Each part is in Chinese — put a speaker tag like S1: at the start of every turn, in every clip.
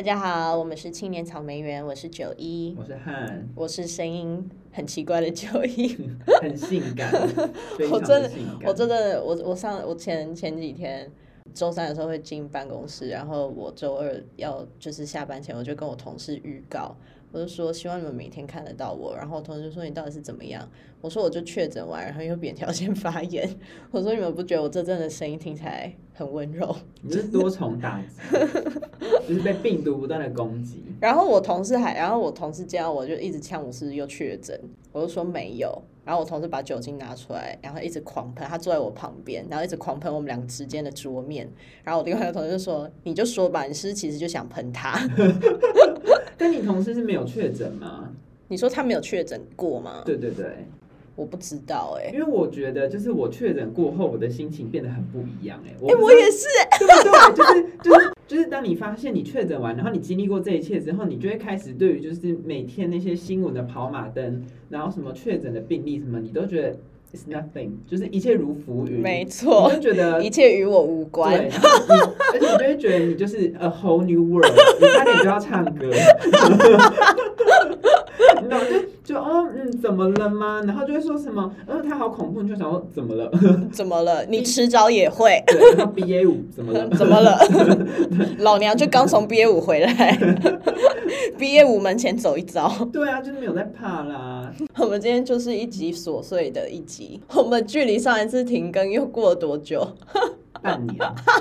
S1: 大家好，我们是青年草莓园，我是九一，
S2: 我是汉，
S1: 我是声音很奇怪的九一，
S2: 很 性感，
S1: 我真的，我真的，我我上我前前几天周三的时候会进办公室，然后我周二要就是下班前，我就跟我同事预告。我就说希望你们每天看得到我，然后我同事就说你到底是怎么样？我说我就确诊完，然后又扁桃腺 发炎。我说你们不觉得我这阵的声音听起来很温柔？
S2: 你是多重打击，就是被病毒不断的攻击。
S1: 然后我同事还，然后我同事见到我就一直呛我是又确诊，我就说没有。然后我同事把酒精拿出来，然后一直狂喷，他坐在我旁边，然后一直狂喷我们两个之间的桌面。然后我另外一个同事就说：“你就说吧，你是不是其实就想喷他？”
S2: 但你同事是没有确诊吗？
S1: 你说他没有确诊过吗？
S2: 对对对，
S1: 我不知道哎、欸，
S2: 因为我觉得就是我确诊过后，我的心情变得很不一样哎、欸。
S1: 哎、欸，我也是哎，
S2: 对不对？就是就是就是，当你发现你确诊完，然后你经历过这一切之后，你就会开始对于就是每天那些新闻的跑马灯，然后什么确诊的病例什么，你都觉得。It's nothing，就是一切如浮云。
S1: 没错，
S2: 就觉得 一
S1: 切与我无关。
S2: 对，而且你就会觉得你就是 a whole new world，你差点就要唱歌。你懂就就哦嗯，怎么了吗？然后就会说什么，嗯，他好恐怖，你就想说怎么了？
S1: 怎么了？你迟早也
S2: 会。BA 五怎么了？
S1: 怎么了？老娘就刚从 BA 五回来，BA 五门前走一遭。
S2: 对啊，就是没有在怕啦。
S1: 我们今天就是一集琐碎的一集。我们距离上一次停更又过了多久？
S2: 半年，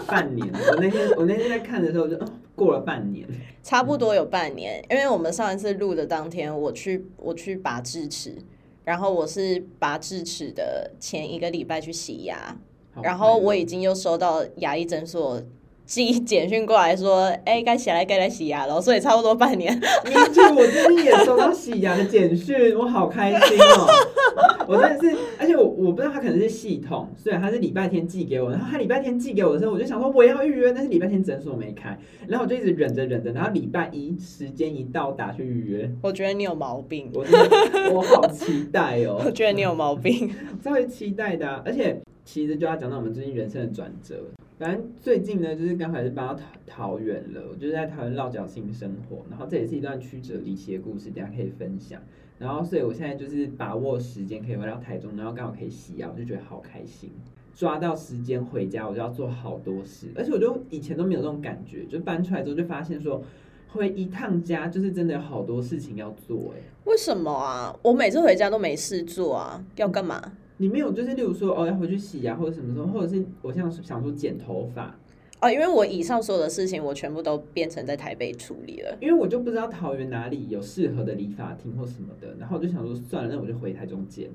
S2: 半年。我那天我那天在看的时候就。过了半年，
S1: 差不多有半年，因为我们上一次录的当天，我去我去拔智齿，然后我是拔智齿的前一个礼拜去洗牙，然后我已经又收到牙医诊所寄简讯过来说，哎、欸，该起来该来洗牙了，所以差不多半年。
S2: 你记我最近也收到洗牙的简讯，我好开心哦！我真的是，而且我我不知道他可能是系统，虽然他是礼拜天寄给我，然后他礼拜天寄给我的时候，我就想说我要预约，但是礼拜天诊所没开，然后我就一直忍着忍着，然后礼拜一时间一到打去预约。
S1: 我觉得你有毛病，
S2: 我我好期待哦！
S1: 我觉得你有毛病，
S2: 稍微期待的、啊，而且其实就要讲到我们最近人生的转折。反正最近呢，就是刚好是搬到桃桃园了，我就是在桃园落脚新生活，然后这也是一段曲折离奇的故事，等下可以分享。然后，所以我现在就是把握时间可以回到台中，然后刚好可以洗牙，我就觉得好开心。抓到时间回家，我就要做好多事，而且我就以前都没有这种感觉，就搬出来之后就发现说，回一趟家就是真的有好多事情要做。哎，
S1: 为什么啊？我每次回家都没事做啊，要干嘛？
S2: 你没有，就是例如说，哦，要回去洗牙，或者什么时候，或者是我现在想说剪头发，
S1: 哦，因为我以上所有的事情，我全部都变成在台北处理了，
S2: 因为我就不知道桃园哪里有适合的理发厅或什么的，然后我就想说，算了，那我就回台中剪。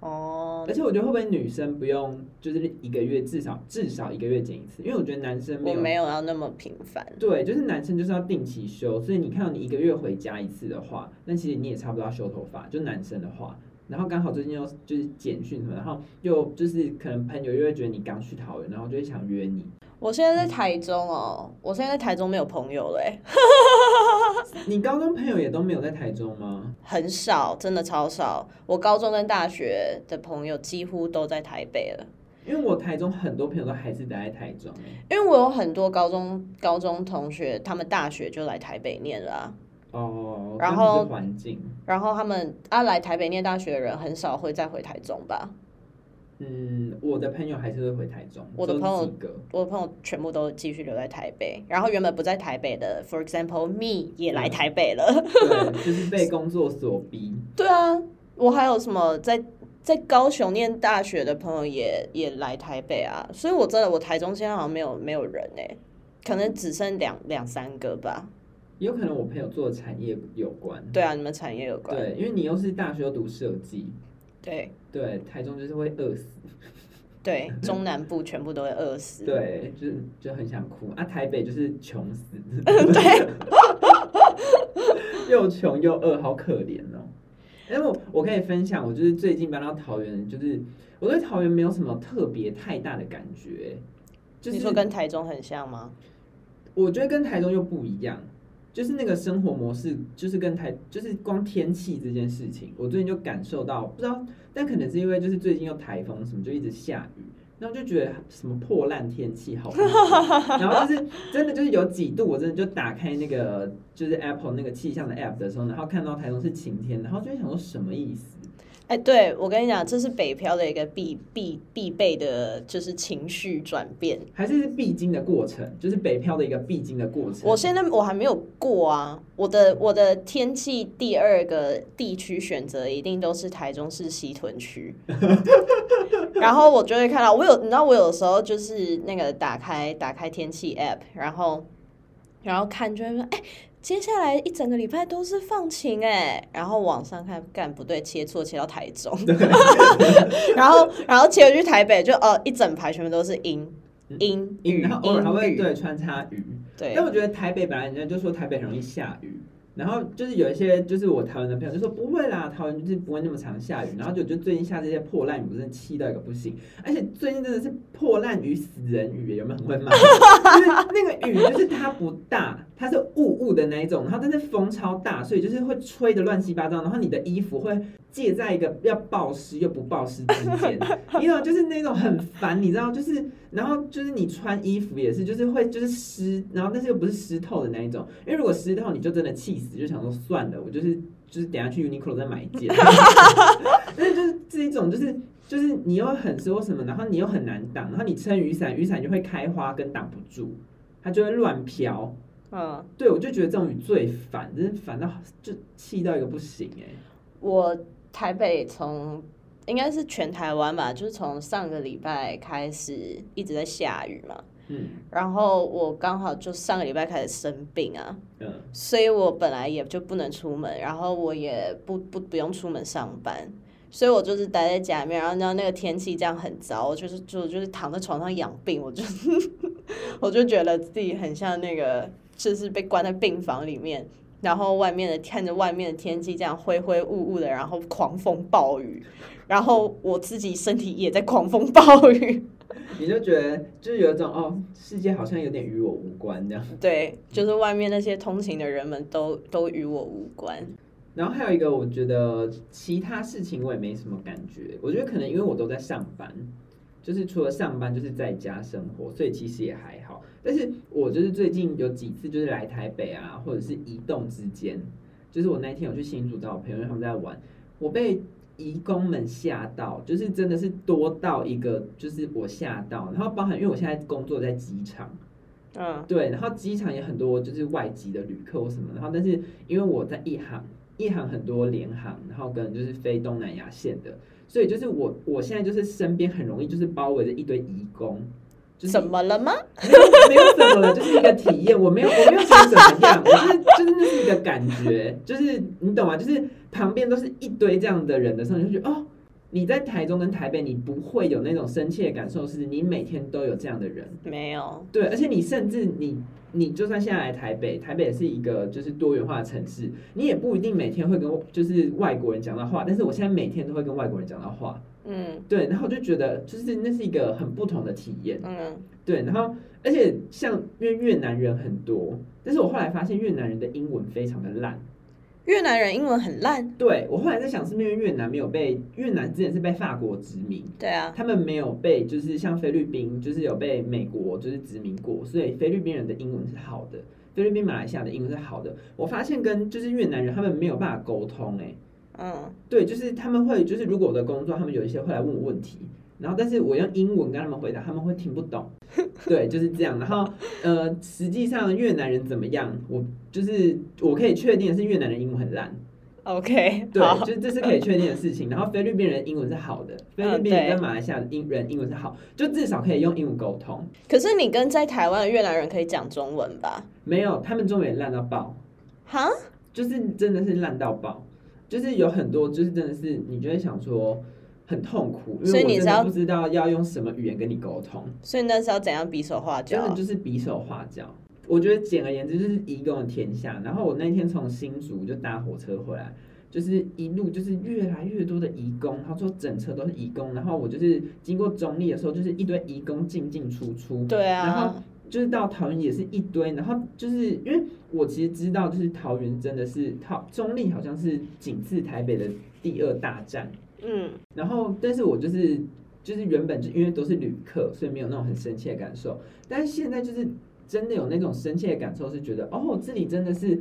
S2: 哦，而且我觉得会不会女生不用，就是一个月至少至少一个月剪一次，因为我觉得男生没有
S1: 我没有要那么频繁，
S2: 对，就是男生就是要定期修，所以你看到你一个月回家一次的话，那其实你也差不多要修头发，就男生的话。然后刚好最近又就是简讯什么，然后又就是可能朋友又会觉得你刚去桃园，然后就会想约你。
S1: 我现在在台中哦，我现在在台中没有朋友嘞。
S2: 你高中朋友也都没有在台中吗？
S1: 很少，真的超少。我高中跟大学的朋友几乎都在台北了。
S2: 因为我台中很多朋友都还是待在台中。
S1: 因为我有很多高中高中同学，他们大学就来台北念了啊。
S2: 哦，
S1: 然后
S2: 环境，
S1: 然后他们啊来台北念大学的人很少会再回台中吧？
S2: 嗯，我的朋友还是会回台中。
S1: 我的朋友，我的朋友全部都继续留在台北。然后原本不在台北的，for example me 也来台北了。
S2: 对，就是被 工作所逼。
S1: 对啊，我还有什么在在高雄念大学的朋友也也来台北啊？所以我真的我台中现在好像没有没有人哎、欸，可能只剩两两三个吧。
S2: 有可能我朋友做的产业有关。
S1: 对啊，你们产业有关。
S2: 对，因为你又是大学又读设计。
S1: 对。
S2: 对，台中就是会饿死。
S1: 对，中南部全部都会饿死。
S2: 对，就就很想哭啊！台北就是穷死。
S1: 对。
S2: 又穷又饿，好可怜哦。哎，我我可以分享，我就是最近搬到桃园，就是我对桃园没有什么特别太大的感觉。就是、
S1: 你说跟台中很像吗？
S2: 我觉得跟台中又不一样。就是那个生活模式，就是跟台，就是光天气这件事情，我最近就感受到，不知道，但可能是因为就是最近又台风什么，就一直下雨，然后就觉得什么破烂天气好，然后就是真的就是有几度，我真的就打开那个就是 Apple 那个气象的 App 的时候，然后看到台风是晴天，然后就会想说什么意思？
S1: 哎，对，我跟你讲，这是北漂的一个必必必备的，就是情绪转变，
S2: 还是必经的过程，就是北漂的一个必经的过程。
S1: 我现在我还没有过啊，我的我的天气第二个地区选择一定都是台中市西屯区，然后我就会看到，我有你知道，我有时候就是那个打开打开天气 App，然后然后看就会说，哎。接下来一整个礼拜都是放晴哎，然后网上看干不对，切错切到台中，然后然后切回去台北就哦一整排全部都是阴阴雨，
S2: 然后偶尔还会对穿插雨，
S1: 对。
S2: 但我觉得台北本来人家就说台北很容易下雨。然后就是有一些，就是我台湾的朋友就说不会啦，台湾就是不会那么常下雨。然后就就最近下这些破烂雨，我真的气到一个不行。而且最近真的是破烂雨、死人雨，有没有很会骂？就是那个雨，就是它不大，它是雾雾的那一种，然后但是风超大，所以就是会吹的乱七八糟。然后你的衣服会介在一个要暴湿又不暴湿之间，你知道，就是那种很烦，你知道，就是然后就是你穿衣服也是，就是会就是湿，然后但是又不是湿透的那一种，因为如果湿透，你就真的气死。就想说算了，我就是就是等下去 Uniqlo 再买一件。但是就是这一种，就是就是你又很湿或什么，然后你又很难挡，然后你撑雨伞，雨伞就会开花跟挡不住，它就会乱飘。嗯，对，我就觉得这种雨最烦，真是烦到就气到一个不行哎。
S1: 我台北从应该是全台湾吧，就是从上个礼拜开始一直在下雨嘛。嗯，然后我刚好就上个礼拜开始生病啊，嗯，所以我本来也就不能出门，然后我也不不不用出门上班，所以我就是待在家里面，然后然后那个天气这样很糟，就是就就是躺在床上养病，我就 我就觉得自己很像那个就是被关在病房里面，然后外面的看着外面的天气这样灰灰雾雾的，然后狂风暴雨，然后我自己身体也在狂风暴雨。
S2: 你就觉得就是有一种哦，世界好像有点与我无关这样。
S1: 对，就是外面那些通勤的人们都都与我无关。
S2: 然后还有一个，我觉得其他事情我也没什么感觉。我觉得可能因为我都在上班，就是除了上班就是在家生活，所以其实也还好。但是我就是最近有几次就是来台北啊，或者是移动之间，就是我那天有去新竹找我朋友，因为他们在玩，我被。移工们吓到，就是真的是多到一个，就是我吓到，然后包含因为我现在工作在机场，嗯，对，然后机场也很多就是外籍的旅客或什么，然后但是因为我在一航，一航很多联航，然后跟就是飞东南亚线的，所以就是我我现在就是身边很容易就是包围着一堆义工。
S1: 就是、怎么了吗？
S2: 没有，没有怎么了，就是一个体验。我没有，我没有觉得怎么样，我是就是那是一个感觉，就是你懂吗？就是旁边都是一堆这样的人的时候，你就觉得哦，你在台中跟台北，你不会有那种深切的感受，是你每天都有这样的人。
S1: 没有。
S2: 对，而且你甚至你你就算现在来台北，台北也是一个就是多元化的城市，你也不一定每天会跟就是外国人讲到话，但是我现在每天都会跟外国人讲到话。嗯，对，然后我就觉得就是那是一个很不同的体验，嗯，对，然后而且像因为越南人很多，但是我后来发现越南人的英文非常的烂，
S1: 越南人英文很烂，
S2: 对，我后来在想是因为越南没有被越南之前是被法国殖民，
S1: 对啊，
S2: 他们没有被就是像菲律宾就是有被美国就是殖民过，所以菲律宾人的英文是好的，菲律宾马来西亚的英文是好的，我发现跟就是越南人他们没有办法沟通，欸，哎。嗯，对，就是他们会，就是如果我的工作，他们有一些会来问我问题，然后但是我用英文跟他们回答，他们会听不懂。对，就是这样。然后呃，实际上越南人怎么样？我就是我可以确定的是越南人英文很烂。
S1: OK，
S2: 对，就是这是可以确定的事情。然后菲律宾人英文是好的，菲律宾人跟马来西亚人英文是好，就至少可以用英文沟通。
S1: 可是你跟在台湾的越南人可以讲中文吧？
S2: 没有，他们中文也烂到爆。
S1: 哈？
S2: 就是真的是烂到爆。就是有很多，就是真的是你就会想说很痛苦，因为我真的不知道要用什么语言跟你沟通。
S1: 所以那时候怎样比手画脚？
S2: 真的就是比手画脚。我觉得简而言之就是移工的天下。然后我那天从新竹就搭火车回来，就是一路就是越来越多的移工，他说整车都是移工。然后我就是经过中立的时候，就是一堆移工进进出出。
S1: 对啊。
S2: 然后。就是到桃园也是一堆，然后就是因为我其实知道，就是桃园真的是桃中立好像是仅次台北的第二大站，嗯，然后但是我就是就是原本就因为都是旅客，所以没有那种很深切的感受。但是现在就是真的有那种深切的感受，是觉得哦，这里真的是。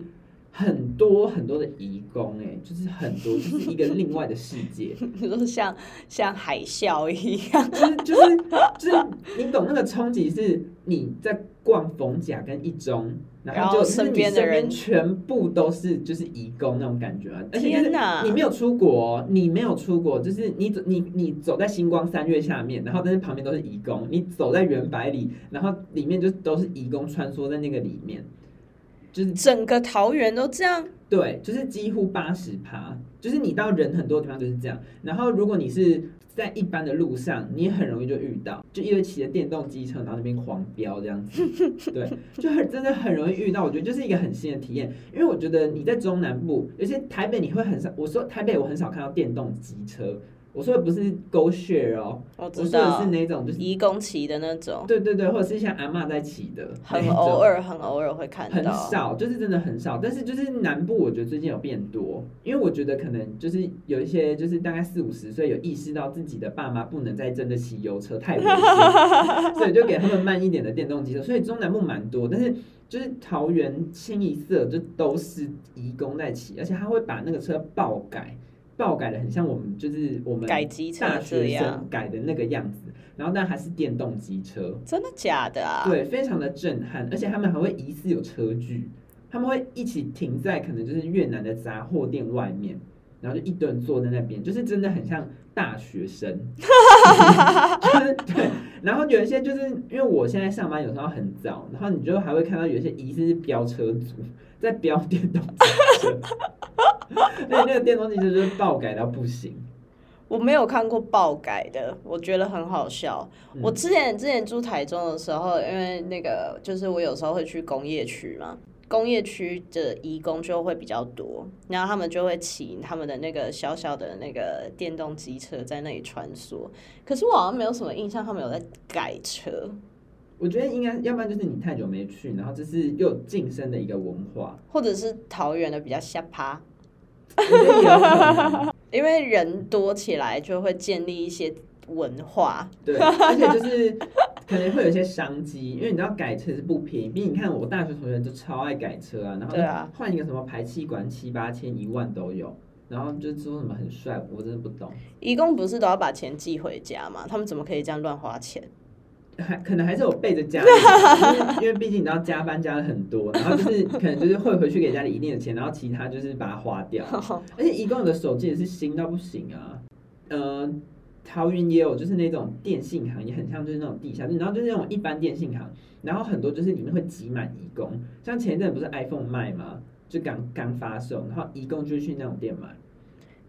S2: 很多很多的移工，哎，就是很多，就是一个另外的世界，
S1: 就是像像海啸一样，
S2: 就是就是就是你懂那个冲击，是你在逛逢甲跟一中，然后就身边的人。全部都是就是移工那种感觉啊，而且就是你没有出国，你没有出国，就是你走你你走在星光三月下面，然后但是旁边都是移工，你走在原百里，然后里面就都是移工穿梭在那个里面。就是
S1: 整个桃园都这样，
S2: 对，就是几乎八十趴，就是你到人很多地方就是这样。然后如果你是在一般的路上，你也很容易就遇到，就因为骑着电动机车，然后那边狂飙这样子，对，就很真的很容易遇到。我觉得就是一个很新的体验，因为我觉得你在中南部，有些台北你会很少，我说台北我很少看到电动机车。我说的不是 GoShare 哦，我说的是那种就是
S1: 移工骑的那种，
S2: 对对对，或者是像阿嬷在骑的，
S1: 很偶尔很偶尔会看到，
S2: 很少，就是真的很少。但是就是南部，我觉得最近有变多，因为我觉得可能就是有一些就是大概四五十岁有意识到自己的爸妈不能再真的骑油车太危险，所以就给他们慢一点的电动机车。所以中南部蛮多，但是就是桃园清一色就都是移工在骑，而且他会把那个车爆改。爆改的很像我们就是我们大学生改的那个样子，然后但还是电动机车，
S1: 真的假的啊？
S2: 对，非常的震撼，而且他们还会疑似有车距，他们会一起停在可能就是越南的杂货店外面，然后就一堆人坐在那边，就是真的很像大学生，就是对。然后有一些就是因为我现在上班有时候很早，然后你就还会看到有一些疑似是飙车族在飙电动机车。那那个电动机车就是爆改到不行。
S1: 我没有看过爆改的，我觉得很好笑。嗯、我之前之前住台中的时候，因为那个就是我有时候会去工业区嘛，工业区的移工就会比较多，然后他们就会骑他们的那个小小的那个电动机车在那里穿梭。可是我好像没有什么印象，他们有在改车。
S2: 我觉得应该，要不然就是你太久没去，然后这是又晋升的一个文化，
S1: 或者是桃园的比较下趴。因为人多起来，就会建立一些文化。
S2: 对，而且就是可能会有一些商机，因为你知道改车是不便宜。毕竟你看，我大学同学就超爱改车啊，然后换一个什么排气管七八千一万都有，然后就说什么很帅，我真的不懂。
S1: 一共不是都要把钱寄回家吗？他们怎么可以这样乱花钱？
S2: 还可能还是有背着家里，因为毕竟你知道加班加了很多，然后就是可能就是会回去给家里一定的钱，然后其他就是把它花掉。而且一共的手机也是新到不行啊。呃，桃园也有，就是那种电信行也很像，就是那种地下，然后就是那种一般电信行，然后很多就是里面会挤满义工。像前一阵不是 iPhone 卖吗？就刚刚发售，然后义工就去那种店买。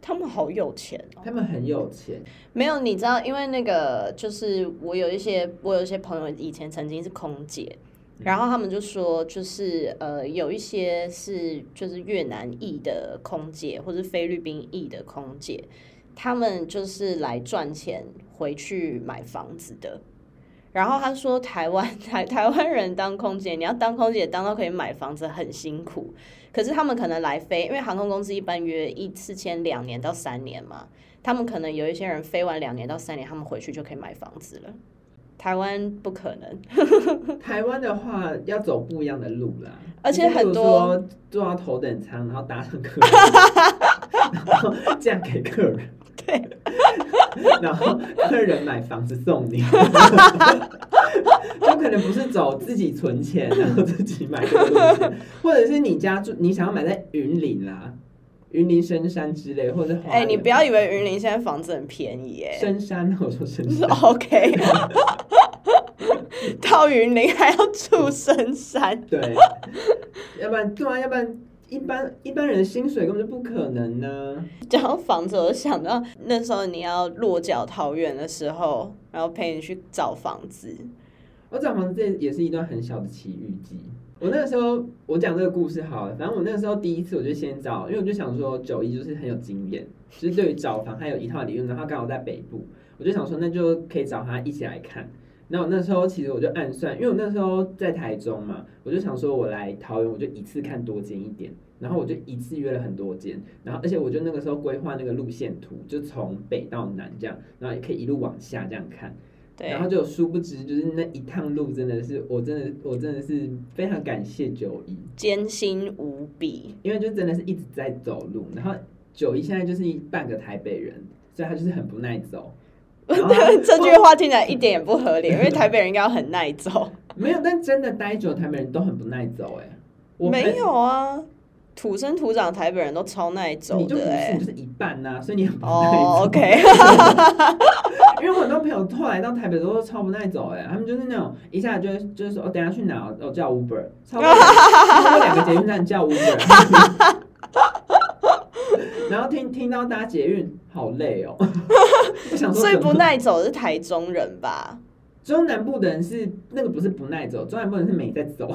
S1: 他们好有钱哦！
S2: 他们很有钱。
S1: 没有，你知道，因为那个就是我有一些，我有一些朋友以前曾经是空姐，然后他们就说，就是呃，有一些是就是越南裔的空姐，或是菲律宾裔的空姐，他们就是来赚钱回去买房子的。然后他说台，台湾台台湾人当空姐，你要当空姐当到可以买房子很辛苦。可是他们可能来飞，因为航空公司一般约一次签两年到三年嘛。他们可能有一些人飞完两年到三年，他们回去就可以买房子了。台湾不可能。
S2: 台湾的话要走不一样的路啦，
S1: 而且很多
S2: 坐到头等舱，然后搭上客人，然后嫁给客人，
S1: 对，
S2: 然后客人买房子送你。就可能不是走自己存钱，然后自己买的或者是你家住，你想要买在云林啦，云林深山之类，或者
S1: 哎、欸，你不要以为云林现在房子很便宜哎，
S2: 深山，我说深山，
S1: OK，到云林还要住深山，
S2: 对，要不然对啊，要不然一般一般人的薪水根本就不可能呢。
S1: 讲到房子，我想到那时候你要落脚桃园的时候，然后陪你去找房子。
S2: 我找房子这也是一段很小的奇遇记。我那个时候，我讲这个故事好了。反正我那个时候第一次，我就先找，因为我就想说九一就是很有经验，就是对于找房还有一套理论。然后刚好在北部，我就想说那就可以找他一起来看。然后那时候其实我就暗算，因为我那时候在台中嘛，我就想说我来桃园，我就一次看多间一点，然后我就一次约了很多间，然后而且我就那个时候规划那个路线图，就从北到南这样，然后也可以一路往下这样看。对，然后就殊不知，就是那一趟路真的是，我真的我真的是非常感谢九一，
S1: 艰辛无比，
S2: 因为就真的是一直在走路，然后九一现在就是一半个台北人，所以他就是很不耐走。
S1: 这句话听起来一点也不合理，因为台北人应该要很耐走。
S2: 没有，但真的待久，台北人都很不耐走，哎，
S1: 没有啊。土生土长台北人都超耐走的，
S2: 哎，你就是一半呐，所以你很不耐走。
S1: Oh, OK，
S2: 因为我很多朋友后来到台北都超不耐走，哎，他们就是那种一下就就是说，哦，等下去哪？哦，叫 Uber，超过超过两个捷运站叫 Uber，然后听听到搭捷运好累哦，不想说。
S1: 最不耐走的是台中人吧？
S2: 中南部的人是那个不是不耐走，中南部人是没在走。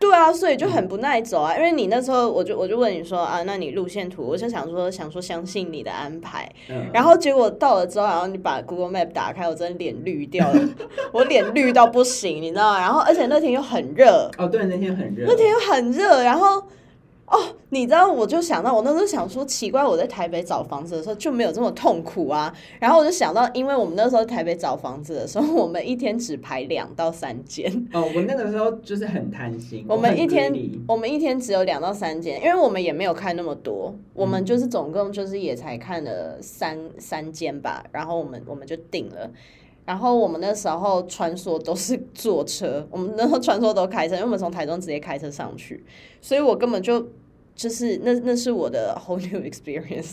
S1: 对啊，所以就很不耐走啊。因为你那时候，我就我就问你说啊，那你路线图，我就想说想说相信你的安排。嗯、然后结果到了之后，然后你把 Google Map 打开，我真的脸绿掉了，我脸绿到不行，你知道吗？然后而且那天又很热。
S2: 哦，对，那天很热。
S1: 那天又很热，然后。哦，你知道，我就想到，我那时候想说，奇怪，我在台北找房子的时候就没有这么痛苦啊。然后我就想到，因为我们那时候在台北找房子的时候，我们一天只排两到三间。
S2: 哦，我那个时候就是很贪心。
S1: 我们一天，我们一天只有两到三间，因为我们也没有看那么多，我们就是总共就是也才看了三三间吧。然后我们我们就定了。然后我们那时候穿梭都是坐车，我们那时候穿梭都开车，因为我们从台中直接开车上去，所以我根本就就是那那是我的 whole new experience。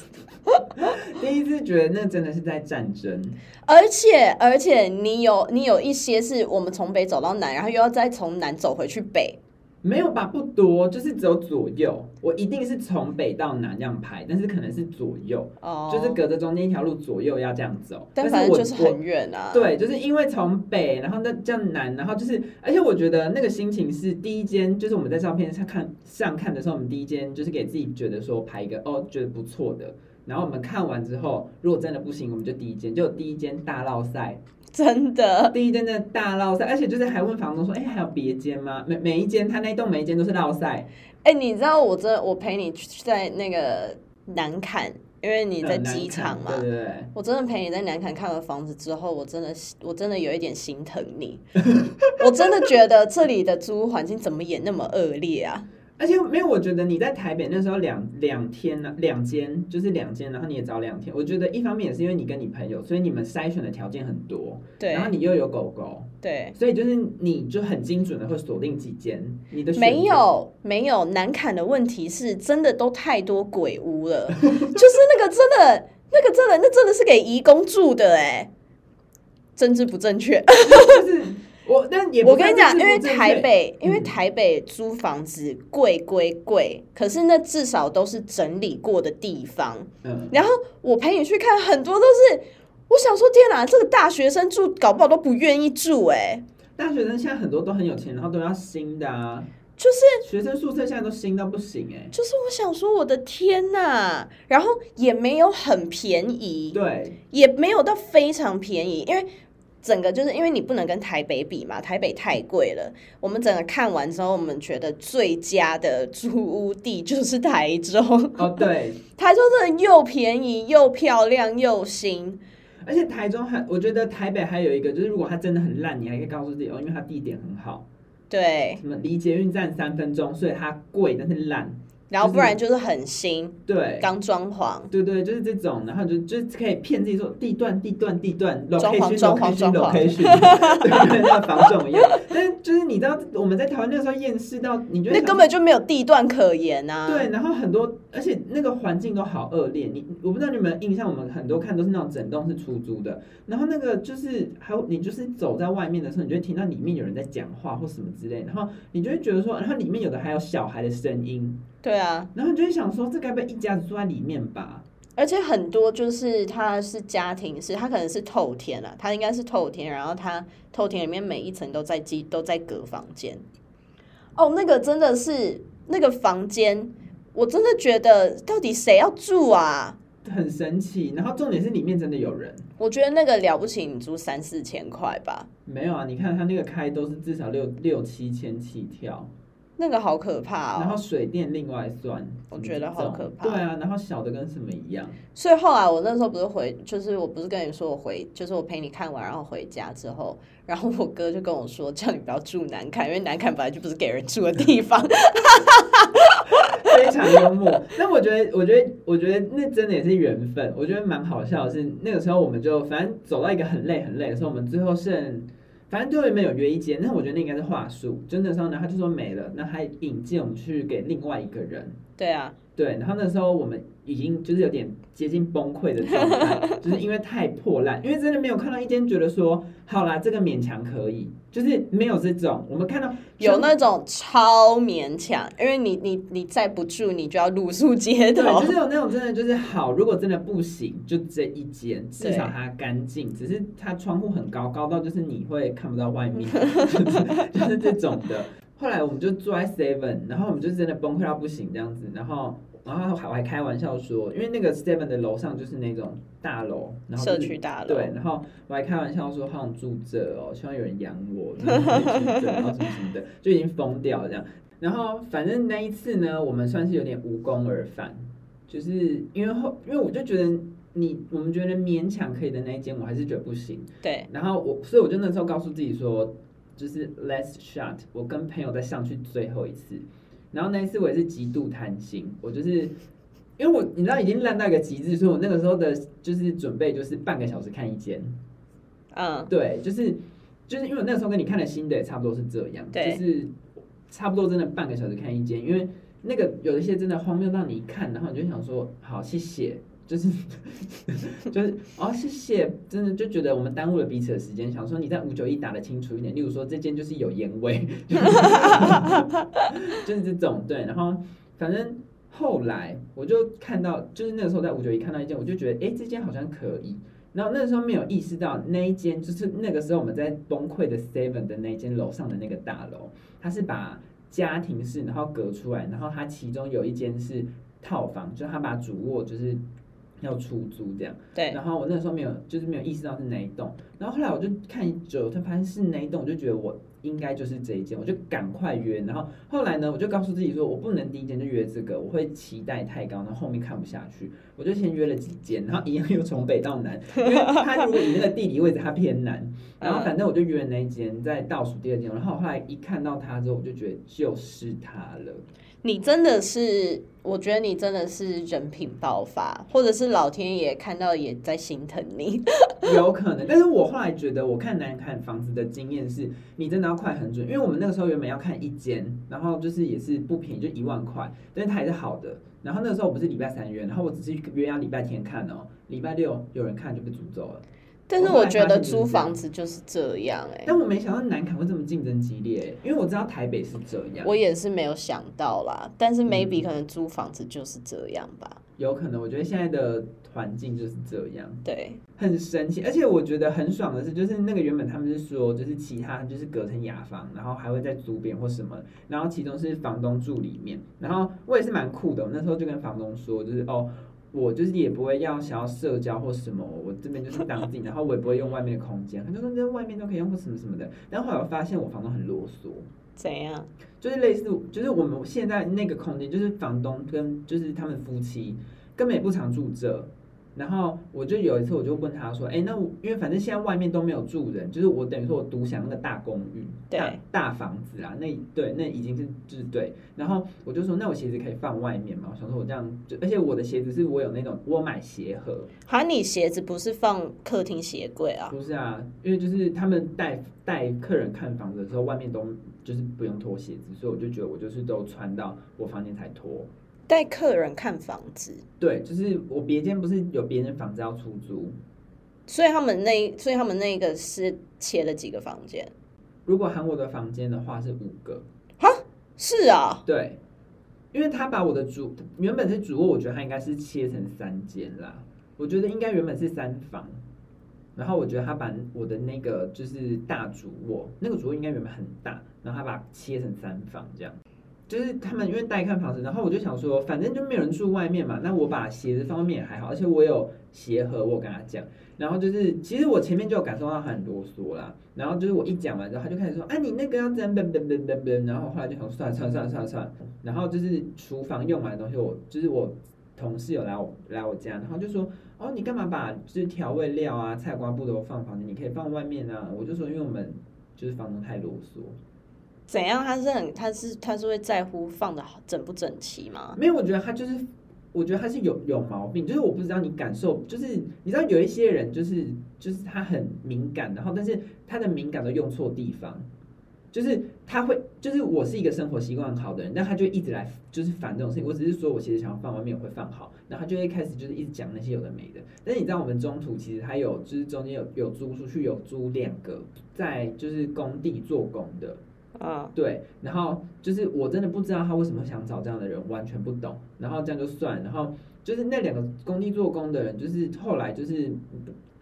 S2: 第一次觉得那真的是在战争，
S1: 而且而且你有你有一些是我们从北走到南，然后又要再从南走回去北。
S2: 没有吧，不多，就是只有左右。我一定是从北到南这样拍，但是可能是左右，oh. 就是隔着中间一条路，左右要这样走。
S1: 但是我就是很远啊。
S2: 对，就是因为从北，然后那这样南，然后就是，而且我觉得那个心情是第一间，就是我们在照片上看上看的时候，我们第一间就是给自己觉得说拍一个哦，觉得不错的。然后我们看完之后，如果真的不行，我们就第一间，就第一间大闹赛。
S1: 真的，
S2: 第一间的大闹赛，而且就是还问房东说：“哎、欸，还有别间吗？”每每一间，他那一栋每一间都是闹赛。
S1: 哎、欸，你知道我真的，我陪你去在那个南坎，因为你在机场嘛。
S2: 对对对。
S1: 我真的陪你在南坎看了房子之后，我真的，我真的有一点心疼你。我真的觉得这里的租屋环境怎么也那么恶劣啊！
S2: 而且没有，我觉得你在台北那时候两两天呢，两间就是两间，然后你也找两天。我觉得一方面也是因为你跟你朋友，所以你们筛选的条件很多。
S1: 对。
S2: 然后你又有狗狗。
S1: 对。
S2: 所以就是你就很精准的会锁定几间。你的
S1: 没有没有难砍的问题是真的都太多鬼屋了，就是那个真的那个真的那真的是给移工住的哎，政治不正确。
S2: 就是。我但也
S1: 我跟你讲，因为台北，因为台北租房子贵归贵，可是那至少都是整理过的地方。嗯，然后我陪你去看，很多都是，我想说，天哪，这个大学生住，搞不好都不愿意住哎、欸。
S2: 大学生现在很多都很有钱，然后都要新的啊，
S1: 就是
S2: 学生宿舍现在都新到不行哎、欸。
S1: 就是我想说，我的天呐，然后也没有很便宜，
S2: 对，
S1: 也没有到非常便宜，因为。整个就是因为你不能跟台北比嘛，台北太贵了。我们整个看完之后，我们觉得最佳的租屋地就是台中。
S2: 哦，对，
S1: 台中真的又便宜又漂亮又新。
S2: 而且台中还，我觉得台北还有一个，就是如果它真的很烂，你还可以告诉自己哦，因为它地点很好。
S1: 对。什
S2: 么离捷运站三分钟，所以它贵，但是烂。
S1: 然后不然就是很新，
S2: 对，
S1: 刚装潢，
S2: 对对，就是这种，然后就就可以骗自己说地段地段地段，
S1: 装潢装潢装潢，
S2: 对 对，像房仲一样。但是就是你知道我们在台湾那个时候验视到，你觉得
S1: 那根本就没有地段可言啊。
S2: 对，然后很多，而且那个环境都好恶劣。你我不知道你有没有印象，我们很多看都是那种整栋是出租的，然后那个就是还有你就是走在外面的时候，你就会听到里面有人在讲话或什么之类，然后你就会觉得说，然后里面有的还有小孩的声音。
S1: 对啊，
S2: 然后你就会想说，这该不会一家子住在里面吧？
S1: 而且很多就是他是家庭式，他可能是透天啊，他应该是透天，然后他透天里面每一层都在机都在隔房间。哦，那个真的是那个房间，我真的觉得到底谁要住啊？
S2: 很神奇。然后重点是里面真的有人。
S1: 我觉得那个了不起，你租三四千块吧？
S2: 没有啊，你看他那个开都是至少六六七千起跳。
S1: 那个好可怕哦！
S2: 然后水电另外算，
S1: 我觉得好可怕。
S2: 对啊，然后小的跟什么一样。
S1: 所以后来我那时候不是回，就是我不是跟你说我回，就是我陪你看完，然后回家之后，然后我哥就跟我说，叫你不要住南坎，因为南坎本来就不是给人住的地方。
S2: 非常幽默。那我觉得，我觉得，我觉得那真的也是缘分。我觉得蛮好笑的是，那个时候我们就反正走到一个很累很累的时候，我们最后剩。反正对面有约一间，那我觉得那应该是话术。真的时候呢，他就说没了，那还引荐我们去给另外一个人。
S1: 对啊，
S2: 对。然后那时候我们已经就是有点接近崩溃的状态，就是因为太破烂，因为真的没有看到一间觉得说好啦，这个勉强可以。就是没有这种，我们看到
S1: 有那种超勉强，因为你你你再不住，你就要露宿街头。
S2: 就是有那种真的就是好，如果真的不行，就这一间，至少它干净，只是它窗户很高，高到就是你会看不到外面，就是就是这种的。后来我们就住在 Seven，然后我们就真的崩溃到不行这样子，然后。然后还我还开玩笑说，因为那个 Seven 的楼上就是那种大楼，然后、就是、
S1: 社区大楼。
S2: 对，然后我还开玩笑说，好想住这哦，希望有人养我，然后什么什么的，就已经疯掉这样。然后反正那一次呢，我们算是有点无功而返，就是因为后，因为我就觉得你我们觉得勉强可以的那一间，我还是觉得不行。
S1: 对。然后
S2: 我，所以我就那时候告诉自己说，就是 last shot，我跟朋友再上去最后一次。然后那一次我也是极度贪心，我就是因为我你知道已经烂到一个极致，所以我那个时候的就是准备就是半个小时看一间，
S1: 嗯，
S2: 对，就是就是因为我那时候跟你看的新的也差不多是这样，
S1: 对，
S2: 就是差不多真的半个小时看一间，因为那个有一些真的荒谬到你一看，然后你就想说好谢谢。就是 就是哦，谢谢，真的就觉得我们耽误了彼此的时间。想说你在五九一打得清楚一点，例如说这间就是有烟味，就是这种对。然后反正后来我就看到，就是那个时候在五九一看到一间，我就觉得哎，这间好像可以。然后那个时候没有意识到那一间就是那个时候我们在崩溃的 Seven 的那一间楼上的那个大楼，它是把家庭式然后隔出来，然后它其中有一间是套房，就他把主卧就是。要出租这样，
S1: 对。
S2: 然后我那时候没有，就是没有意识到是哪一栋。然后后来我就看久，他发现是哪一栋，我就觉得我应该就是这一间，我就赶快约。然后后来呢，我就告诉自己说，我不能第一间就约这个，我会期待太高，然后后面看不下去。我就先约了几间，然后一样又从北到南，因为他如果以那个地理位置，它偏南。然后反正我就约了那一间，在倒数第二间。然后后来一看到它之后，我就觉得就是它了。
S1: 你真的是，我觉得你真的是人品爆发，或者是老天爷看到也在心疼你，
S2: 有可能。但是我后来觉得，我看南看房子的经验是，你真的要快很准，因为我们那个时候原本要看一间，然后就是也是不便宜，就一万块，但是它也是好的。然后那个时候我不是礼拜三约，然后我只是约要礼拜天看哦，礼拜六有人看就被诅咒了。
S1: 但是我觉得租房子就是这样哎、欸，
S2: 但我没想到南崁会这么竞争激烈，因为我知道台北是这样，
S1: 我也是没有想到啦。但是 maybe 可能租房子就是这样吧，
S2: 嗯、有可能。我觉得现在的环境就是这样，
S1: 对，
S2: 很神奇。而且我觉得很爽的是，就是那个原本他们是说，就是其他就是隔成雅房，然后还会再租边或什么，然后其中是房东住里面，然后我也是蛮酷的。我那时候就跟房东说，就是哦。我就是也不会要想要社交或什么，我这边就是当自己，然后我也不会用外面的空间，很多人在外面都可以用或什么什么的。然后后来我发现我房东很啰嗦，
S1: 怎样？
S2: 就是类似，就是我们现在那个空间，就是房东跟就是他们夫妻根本也不常住这。然后我就有一次，我就问他说：“哎，那我因为反正现在外面都没有住人，就是我等于说我独享那个大公寓，
S1: 对
S2: 大大房子啊，那对，那已经是就是对。然后我就说，那我鞋子可以放外面吗？我想说我这样就，而且我的鞋子是我有那种我买鞋盒，
S1: 好，你鞋子不是放客厅鞋柜啊？
S2: 不是啊，因为就是他们带带客人看房子的时候，外面都就是不用脱鞋子，所以我就觉得我就是都穿到我房间才脱。”
S1: 带客人看房子，
S2: 对，就是我别间不是有别人房子要出租，
S1: 所以他们那，所以他们那个是切了几个房间？
S2: 如果含我的房间的话是五个，
S1: 哈，是啊，
S2: 对，因为他把我的主原本是主卧，我觉得他应该是切成三间啦，我觉得应该原本是三房，然后我觉得他把我的那个就是大主卧，那个主卧应该原本很大，然后他把它切成三房这样。就是他们因为带看房子，然后我就想说，反正就没有人住外面嘛，那我把鞋子放外面还好，而且我有鞋盒，我跟他讲。然后就是，其实我前面就有感受到他很啰嗦啦。然后就是我一讲完之后，他就开始说：“啊，你那个要怎样？”噔噔噔噔噔。然后后来就想算算算算算。然后就是厨房用完的东西，我就是我同事有来我来我家，然后就说：“哦，你干嘛把就是调味料啊、菜瓜布都放房间？你可以放外面啊。”我就说：“因为我们就是房东太啰嗦。”
S1: 怎样？他是很他是他是会在乎放的好整不整齐吗？
S2: 没有，我觉得他就是。我觉得他是有有毛病，就是我不知道你感受，就是你知道有一些人就是就是他很敏感，然后但是他的敏感都用错地方，就是他会就是我是一个生活习惯好的人，但他就一直来就是烦这种事情。我只是说我其实想要放外面，我会放好，然后他就会开始就是一直讲那些有的没的。但是你知道我们中途其实还有就是中间有有租出去，有租两个在就是工地做工的。
S1: 啊，
S2: 对，然后就是我真的不知道他为什么想找这样的人，完全不懂。然后这样就算，然后就是那两个工地做工的人，就是后来就是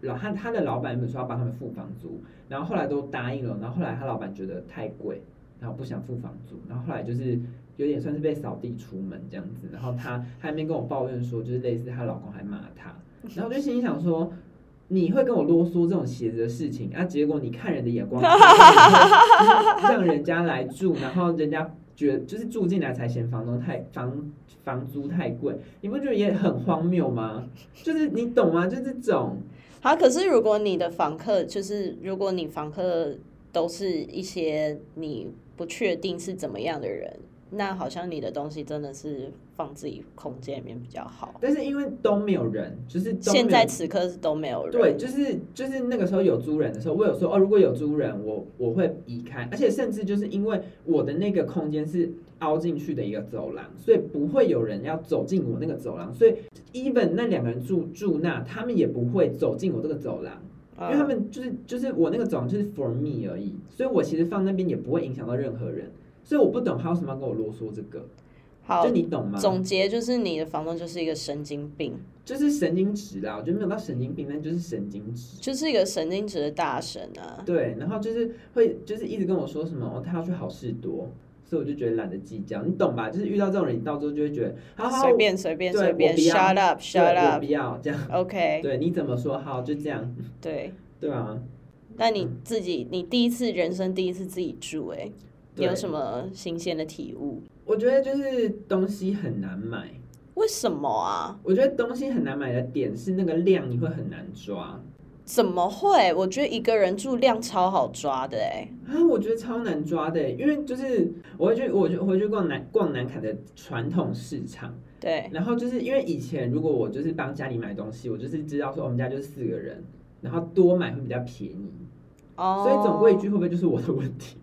S2: 老他他的老板原本说要帮他们付房租，然后后来都答应了，然后后来他老板觉得太贵，然后不想付房租，然后后来就是有点算是被扫地出门这样子。然后他他还没跟我抱怨说，就是类似她老公还骂她，然后我就心里想说。你会跟我啰嗦这种鞋子的事情啊？结果你看人的眼光，让人家来住，然后人家觉得就是住进来才嫌房东太房房租太贵，你不觉得也很荒谬吗？就是你懂吗？就这种。
S1: 好，可是如果你的房客就是如果你房客都是一些你不确定是怎么样的人。那好像你的东西真的是放自己空间里面比较好，
S2: 但是因为都没有人，就是
S1: 现在此刻是都没有人。
S2: 对，就是就是那个时候有租人的时候，我有说哦，如果有租人，我我会移开，而且甚至就是因为我的那个空间是凹进去的一个走廊，所以不会有人要走进我那个走廊，所以 even 那两个人住住那，他们也不会走进我这个走廊，因为他们就是就是我那个走廊就是 for me 而已，所以我其实放那边也不会影响到任何人。所以我不懂他为什么要跟我啰嗦这个，
S1: 好，
S2: 就你懂吗？
S1: 总结就是你的房东就是一个神经病，
S2: 就是神经质啦。我觉得没有到神经病，但就是神经质，
S1: 就是一个神经质的大神啊。
S2: 对，然后就是会就是一直跟我说什么哦，他要去好事多，所以我就觉得懒得计较，你懂吧？就是遇到这种人，你到时候就会觉得好好
S1: 随便随便随便，shut up，shut up，
S2: 不要这样。
S1: OK，
S2: 对，你怎么说好就这样。
S1: 对
S2: 对啊，
S1: 那你自己，你第一次人生第一次自己住，哎。有什么新鲜的体悟？
S2: 我觉得就是东西很难买。
S1: 为什么啊？
S2: 我觉得东西很难买的点是那个量，你会很难抓。
S1: 怎么会？我觉得一个人住量超好抓的哎。
S2: 啊，我觉得超难抓的，因为就是我会去，我就回去逛南逛南坎的传统市场。
S1: 对。
S2: 然后就是因为以前如果我就是帮家里买东西，我就是知道说我们家就是四个人，然后多买会比较便宜。哦。所以总归一句，会不会就是我的问题？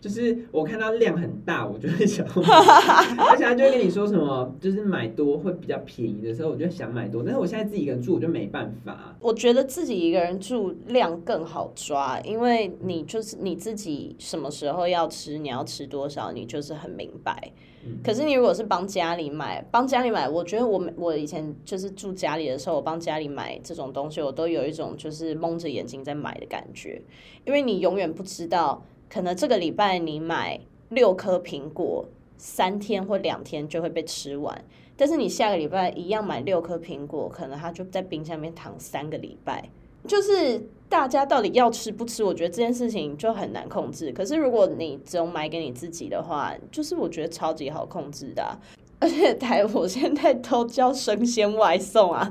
S2: 就是我看到量很大，我就会想买，而且他就会跟你说什么，就是买多会比较便宜的时候，我就想买多。但是我现在自己一个人住，我就没办法。
S1: 我觉得自己一个人住量更好抓，因为你就是你自己什么时候要吃，你要吃多少，你就是很明白。可是你如果是帮家里买，帮家里买，我觉得我我以前就是住家里的时候，我帮家里买这种东西，我都有一种就是蒙着眼睛在买的感觉，因为你永远不知道。可能这个礼拜你买六颗苹果，三天或两天就会被吃完。但是你下个礼拜一样买六颗苹果，可能它就在冰箱里面躺三个礼拜。就是大家到底要吃不吃，我觉得这件事情就很难控制。可是如果你只有买给你自己的话，就是我觉得超级好控制的。而且台我现在都叫生鲜外送啊。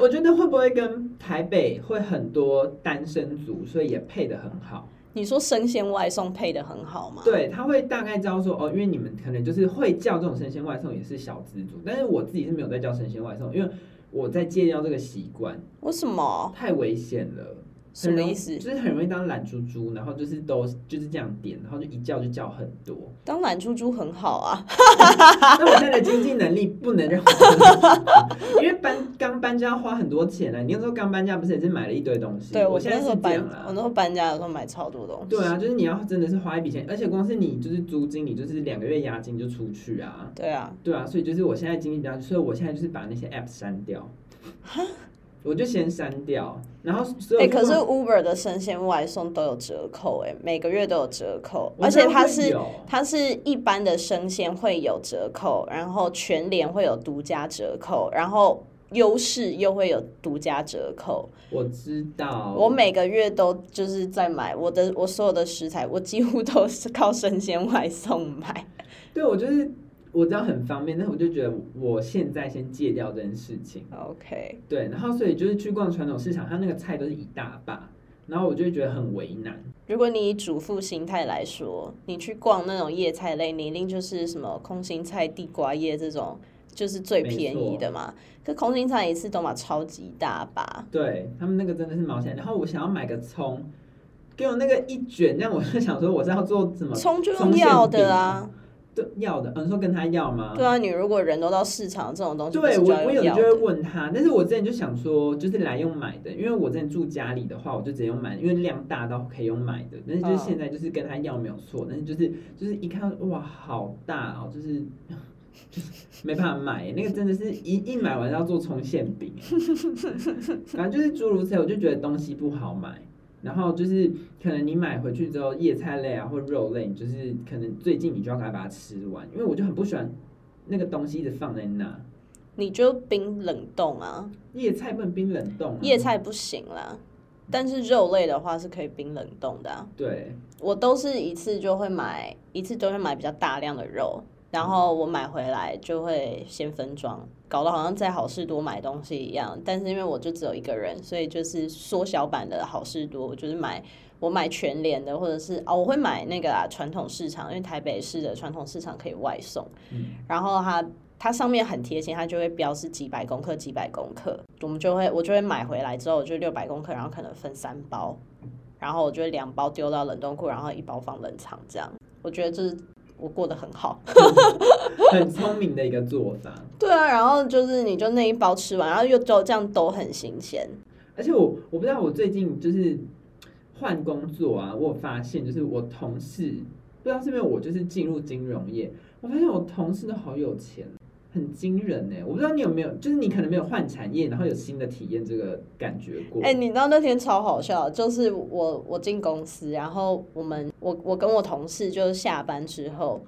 S2: 我觉得会不会跟台北会很多单身族，所以也配得很好。
S1: 你说生鲜外送配的很好吗？
S2: 对，他会大概知道说哦，因为你们可能就是会叫这种生鲜外送，也是小资族，但是我自己是没有在叫生鲜外送，因为我在戒掉这个习惯。
S1: 为什么？
S2: 太危险了。
S1: 什么意思？
S2: 就是很容易当懒猪猪，然后就是都就是这样点，然后就一叫就叫很多。
S1: 当懒猪猪很好啊，
S2: 那我现在的经济能力不能让我，因为搬刚搬家要花很多钱呢、啊。你那时候刚搬家不是也是买了一堆东西？
S1: 对，我
S2: 现在是这样啊。
S1: 我那时候搬家的时候买超多东西。
S2: 对啊，就是你要真的是花一笔钱，而且光是你就是租金，你就是两个月押金就出去啊。
S1: 对啊，
S2: 对啊，所以就是我现在经济比较，所以我现在就是把那些 app 删掉。我就先删掉。然后，
S1: 哎、欸，可是 Uber 的生鲜外送都有折扣，哎，每个月都有折扣，而且它是它是一般的生鲜会有折扣，然后全联会有独家折扣，然后优势又会有独家折扣。
S2: 我知道，
S1: 我每个月都就是在买我的我所有的食材，我几乎都是靠生鲜外送买。
S2: 对，我就是。我知道很方便，但是我就觉得我现在先戒掉这件事情。
S1: OK，
S2: 对，然后所以就是去逛传统市场，它那个菜都是一大把，然后我就觉得很为难。
S1: 如果你以主妇心态来说，你去逛那种叶菜类，你一定就是什么空心菜、地瓜叶这种，就是最便宜的嘛。可空心菜一次都买超级大把，
S2: 对他们那个真的是毛钱。然后我想要买个葱，给我那个一卷，那样我就想说我是要做什么？
S1: 葱就用要的啊。
S2: 对，要的，嗯，说跟他要吗？
S1: 对啊，你如果人都到市场这种东西，
S2: 对我我有的就会问他，但是我之前就想说，就是来用买的，因为我之前住家里的话，我就直接用买的，因为量大到可以用买的。但是就是现在就是跟他要没有错，但是就是就是一看哇，好大哦，就是 就是没办法买，那个真的是一一买完要做葱馅饼，反正就是诸如此类，我就觉得东西不好买。然后就是可能你买回去之后，叶菜类啊或肉类，你就是可能最近你就要赶快把它吃完，因为我就很不喜欢那个东西一直放在那。
S1: 你就冰冷冻啊？
S2: 叶菜不能冰冷冻啊？
S1: 叶菜不行啦，但是肉类的话是可以冰冷冻的啊。
S2: 对，
S1: 我都是一次就会买，一次都会买比较大量的肉。然后我买回来就会先分装，搞得好像在好事多买东西一样。但是因为我就只有一个人，所以就是缩小版的好事多，就是买我买全联的，或者是哦，我会买那个啊传统市场，因为台北市的传统市场可以外送。嗯。然后它它上面很贴心，它就会标示几百公克几百公克，我们就会我就会买回来之后就六百公克，然后可能分三包，然后我就两包丢到冷冻库，然后一包放冷藏，这样我觉得这是。我过得很好，
S2: 很聪明的一个做法。
S1: 对啊，然后就是你就那一包吃完，然后又就这样都很新鲜。
S2: 而且我我不知道，我最近就是换工作啊，我有发现就是我同事不知道是不是我就是进入金融业，我发现我同事都好有钱。很惊人呢，我不知道你有没有，就是你可能没有换产业，然后有新的体验这个感觉过。
S1: 哎、你知道那天超好笑，就是我我进公司，然后我们我我跟我同事就是下班之后，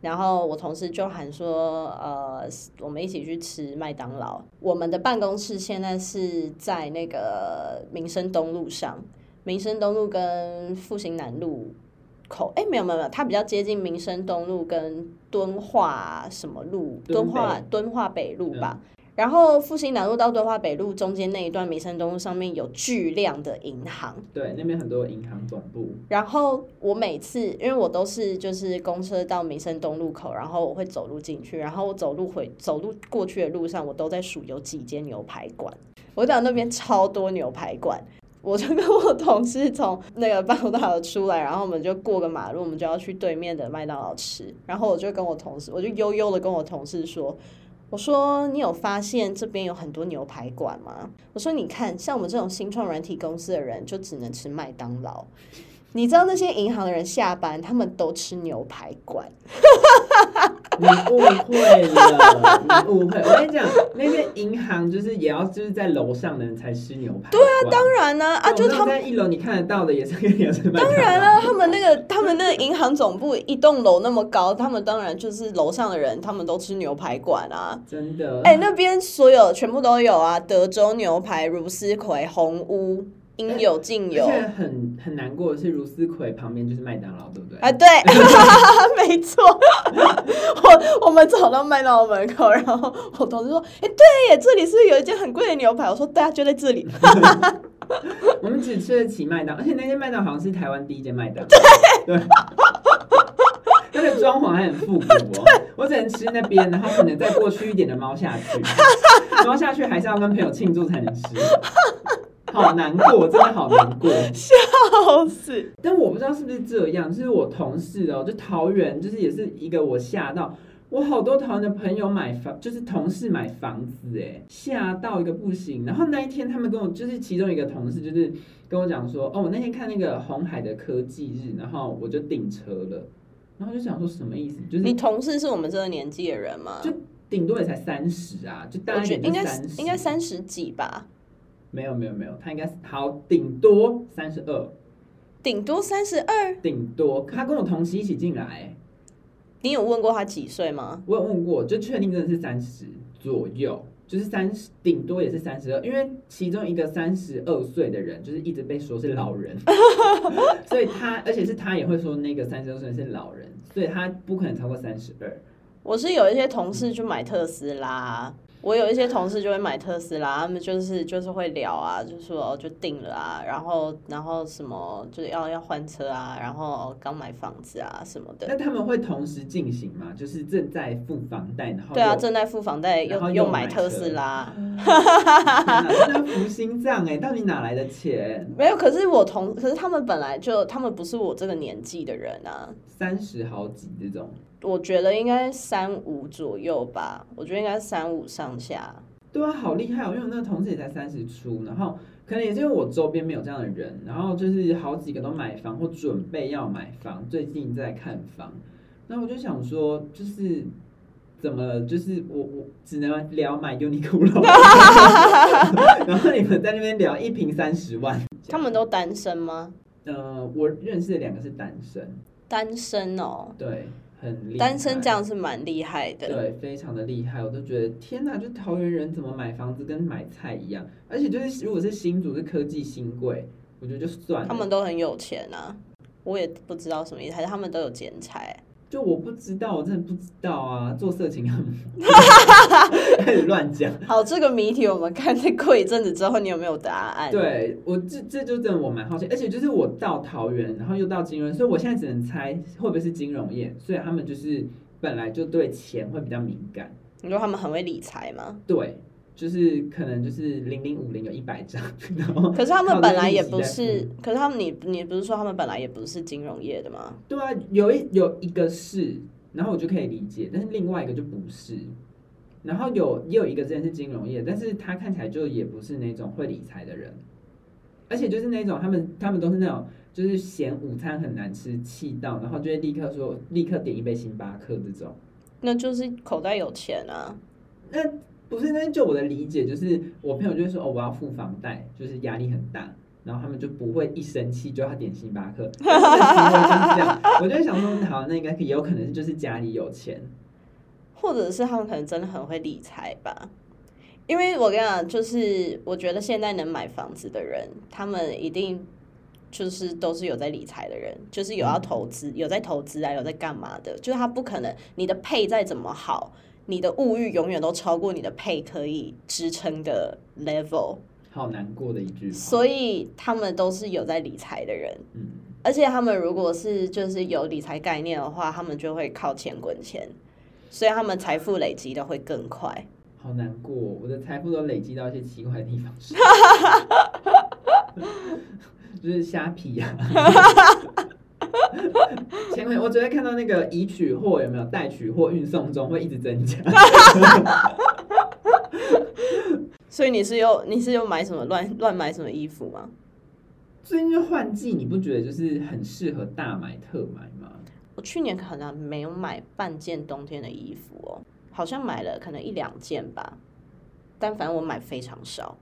S1: 然后我同事就喊说，呃，我们一起去吃麦当劳。我们的办公室现在是在那个民生东路上，民生东路跟复兴南路。口哎，没有没有没有，它比较接近民生东路跟敦化什么路，敦化敦化北路吧。嗯、然后复兴南路到敦化北路中间那一段民生东路上面有巨量的银行，
S2: 对，那边很多银行总部。
S1: 然后我每次因为我都是就是公车到民生东路口，然后我会走路进去，然后我走路回走路过去的路上，我都在数有几间牛排馆。我讲那边超多牛排馆。我就跟我同事从那个办公大楼出来，然后我们就过个马路，我们就要去对面的麦当劳吃。然后我就跟我同事，我就悠悠的跟我同事说：“我说你有发现这边有很多牛排馆吗？我说你看，像我们这种新创软体公司的人，就只能吃麦当劳。”你知道那些银行的人下班，他们都吃牛排馆。
S2: 你误会了，你误会。我跟你讲，那边银行就是也要就是在楼上的人才吃牛排。
S1: 对啊，当然呢，啊，就他们
S2: 在一楼你看得到的也是跟也是。
S1: 当然了，他们那个他们那个银行总部一栋楼那么高，他们当然就是楼上的人，他们都吃牛排馆啊。
S2: 真的。
S1: 哎、欸，那边所有全部都有啊，德州牛排、茹丝葵、红屋。应有尽有，
S2: 现在很很难过的是，如思葵旁边就是麦当劳，对不对？
S1: 啊，对，没错。我我们走到麦当劳门口，然后我同事说：“哎、欸，对耶，这里是不是有一间很贵的牛排？”我说：“对啊，就在这里。”
S2: 我们只吃得起麦当，而且那间麦当好像是台湾第一间麦当。对，对。那个装潢还很复古哦，我只能吃那边，然后可能再过去一点的猫下去，猫下去还是要跟朋友庆祝才能吃。好难过，真的好难过，
S1: 笑死！
S2: 但我不知道是不是这样，就是我同事哦，就桃园，就是也是一个我吓到，我好多桃园的朋友买房，就是同事买房子，哎，吓到一个不行。然后那一天他们跟我，就是其中一个同事，就是跟我讲说，哦，我那天看那个红海的科技日，然后我就订车了，然后就想说什么意思？就是
S1: 你同事是我们这个年纪的人吗？
S2: 就顶多也才三十啊，就大概应该
S1: 应该三十几吧。
S2: 没有没有没有，他应该是好顶多三十二，
S1: 顶多三十二，
S2: 顶多他跟我同期一起进来。
S1: 你有问过他几岁吗？
S2: 我有问过，就确定真的是三十左右，就是三十，顶多也是三十二，因为其中一个三十二岁的人就是一直被说是老人，所以他而且是他也会说那个三十二岁是老人，所以他不可能超过三十二。
S1: 我是有一些同事去买特斯拉。我有一些同事就会买特斯拉，他们就是就是会聊啊，就说就定了啊，然后然后什么就是要要换车啊，然后刚买房子啊什么的。
S2: 那他们会同时进行吗？就是正在付房贷，然后
S1: 对啊，正在付房贷又又买特斯拉，
S2: 真的福星这样哎，到底哪来的钱？
S1: 没有，可是我同可是他们本来就他们不是我这个年纪的人啊，
S2: 三十好几这种。
S1: 我觉得应该三五左右吧，我觉得应该三五上下。
S2: 对啊，好厉害哦！因为我那个同事也才三十出，然后可能也是因为我周边没有这样的人，然后就是好几个都买房或准备要买房，最近在看房。那我就想说，就是怎么，就是我我只能聊买 Uniqlo，然后你们在那边聊一瓶三十万，
S1: 他们都单身吗？
S2: 呃，我认识的两个是单身，
S1: 单身哦，
S2: 对。很厉害，
S1: 单身这样是蛮厉害的，
S2: 对，非常的厉害。我都觉得天哪，就桃园人怎么买房子跟买菜一样，而且就是如果是新竹是科技新贵，我觉得就算了。
S1: 他们都很有钱啊，我也不知道什么意思，还是他们都有剪彩。
S2: 就我不知道，我真的不知道啊！做色情很开 始乱讲。
S1: 好，这个谜题我们看再过一阵子之后，你有没有答案？
S2: 对我这这就真的我蛮好奇，而且就是我到桃园，然后又到金融，所以我现在只能猜会不会是金融业，所以他们就是本来就对钱会比较敏感。
S1: 你说他们很会理财吗？
S2: 对。就是可能就是零零五零有一百张，然后
S1: 可是他们本来也不是，可是他们你你不是说他们本来也不是金融业的吗？
S2: 对啊，有一有一个是，然后我就可以理解，但是另外一个就不是，然后有也有一个之前是金融业，但是他看起来就也不是那种会理财的人，而且就是那种他们他们都是那种就是嫌午餐很难吃气到，然后就会立刻说立刻点一杯星巴克这种，
S1: 那就是口袋有钱啊，
S2: 那。不是，那就我的理解就是，我朋友就会说，哦，我要付房贷，就是压力很大，然后他们就不会一生气就要点星巴克。这样，我就想说，好，那应该也有可能就是家里有钱，
S1: 或者是他们可能真的很会理财吧。因为我跟你讲，就是我觉得现在能买房子的人，他们一定就是都是有在理财的人，就是有要投资，有在投资啊，有在干嘛的，就是他不可能你的配再怎么好。你的物欲永远都超过你的配可以支撑的 level，
S2: 好难过的一句话。
S1: 所以他们都是有在理财的人，
S2: 嗯，
S1: 而且他们如果是就是有理财概念的话，他们就会靠钱滚钱，所以他们财富累积的会更快。
S2: 好难过，我的财富都累积到一些奇怪的地方，就是虾皮呀、啊。前面我昨天看到那个已取货有没有待取货运送中会一直增加，
S1: 所以你是有你是有买什么乱乱买什么衣服吗？
S2: 最近换季，你不觉得就是很适合大买特买吗？
S1: 我去年可能没有买半件冬天的衣服哦，好像买了可能一两件吧，但反正我买非常少。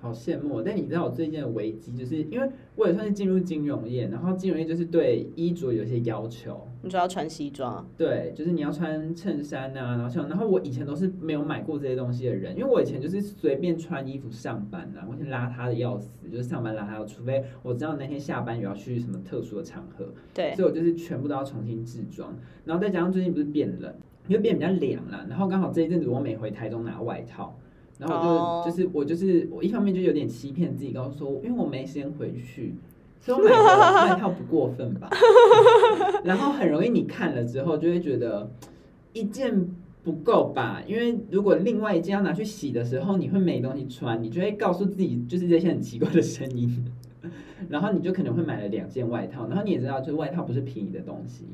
S2: 好羡慕，但你知道我最近的危机，就是因为我也算是进入金融业，然后金融业就是对衣着有些要求。
S1: 你说要穿西装？
S2: 对，就是你要穿衬衫啊，然后像，然后我以前都是没有买过这些东西的人，因为我以前就是随便穿衣服上班啊，我是邋遢的要死，就是上班邋遢，除非我知道那天下班有要去什么特殊的场合，
S1: 对，
S2: 所以我就是全部都要重新制装，然后再加上最近不是变冷，因为变比较凉了，然后刚好这一阵子我每回台中拿外套。然后我就、oh. 就是我就是我一方面就有点欺骗自己，告诉说，因为我没时间回去，所以我买个外套不过分吧。然后很容易你看了之后就会觉得一件不够吧，因为如果另外一件要拿去洗的时候，你会没东西穿，你就会告诉自己就是这些很奇怪的声音，然后你就可能会买了两件外套。然后你也知道，就是外套不是便宜的东西。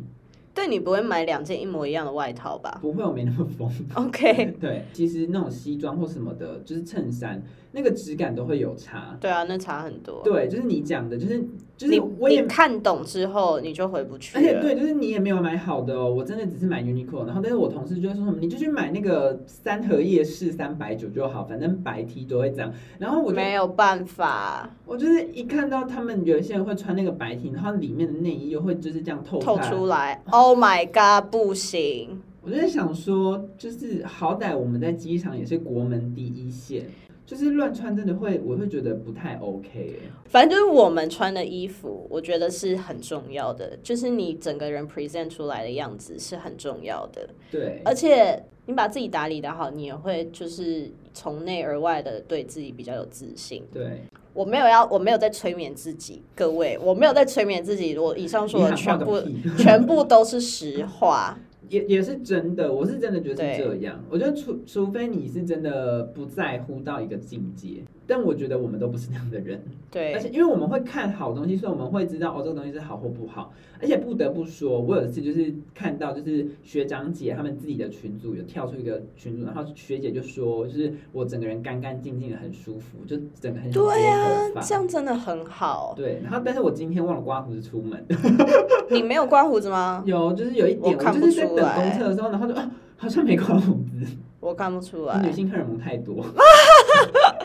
S1: 对，你不会买两件一模一样的外套吧？
S2: 不会，我没那么疯。
S1: OK，
S2: 对，其实那种西装或什么的，就是衬衫，那个质感都会有差。
S1: 对啊，那差很多。
S2: 对，就是你讲的，就是就是我也
S1: 看懂之后，你就回不去。
S2: 而且对，就是你也没有买好的哦，我真的只是买 Uniqlo，然后但是我同事就会说什么，你就去买那个三和夜市三百九就好，反正白 T 都会这样。然后我就
S1: 没有办法，
S2: 我就是一看到他们有一些人会穿那个白 T，然后里面的内衣又会就是这样透
S1: 透出来。Oh my god，不行！
S2: 我就在想说，就是好歹我们在机场也是国门第一线。就是乱穿真的会，我会觉得不太 OK 欸。
S1: 反正就是我们穿的衣服，我觉得是很重要的。就是你整个人 present 出来的样子是很重要的。
S2: 对，
S1: 而且你把自己打理得好，你也会就是从内而外的对自己比较有自信。
S2: 对，
S1: 我没有要，我没有在催眠自己，各位，我没有在催眠自己。我以上说的全部全部都是实话。
S2: 也也是真的，我是真的觉得是这样。我觉得除除非你是真的不在乎到一个境界，但我觉得我们都不是那样的人。
S1: 对，
S2: 而且因为我们会看好东西，所以我们会知道哦，这个东西是好或不好。而且不得不说，我有一次就是看到，就是学长姐他们自己的群组有跳出一个群组，然后学姐就说，就是我整个人干干净净的，很舒服，就整个很
S1: 对啊，这样真的很好。
S2: 对，然后但是我今天忘了刮胡子出门。
S1: 你没有刮胡子吗？
S2: 有，就是有一点，我看不出来。等公车的时候，然后就啊，好像没刮胡子。
S1: 我看不出来，
S2: 女性荷尔蒙太多。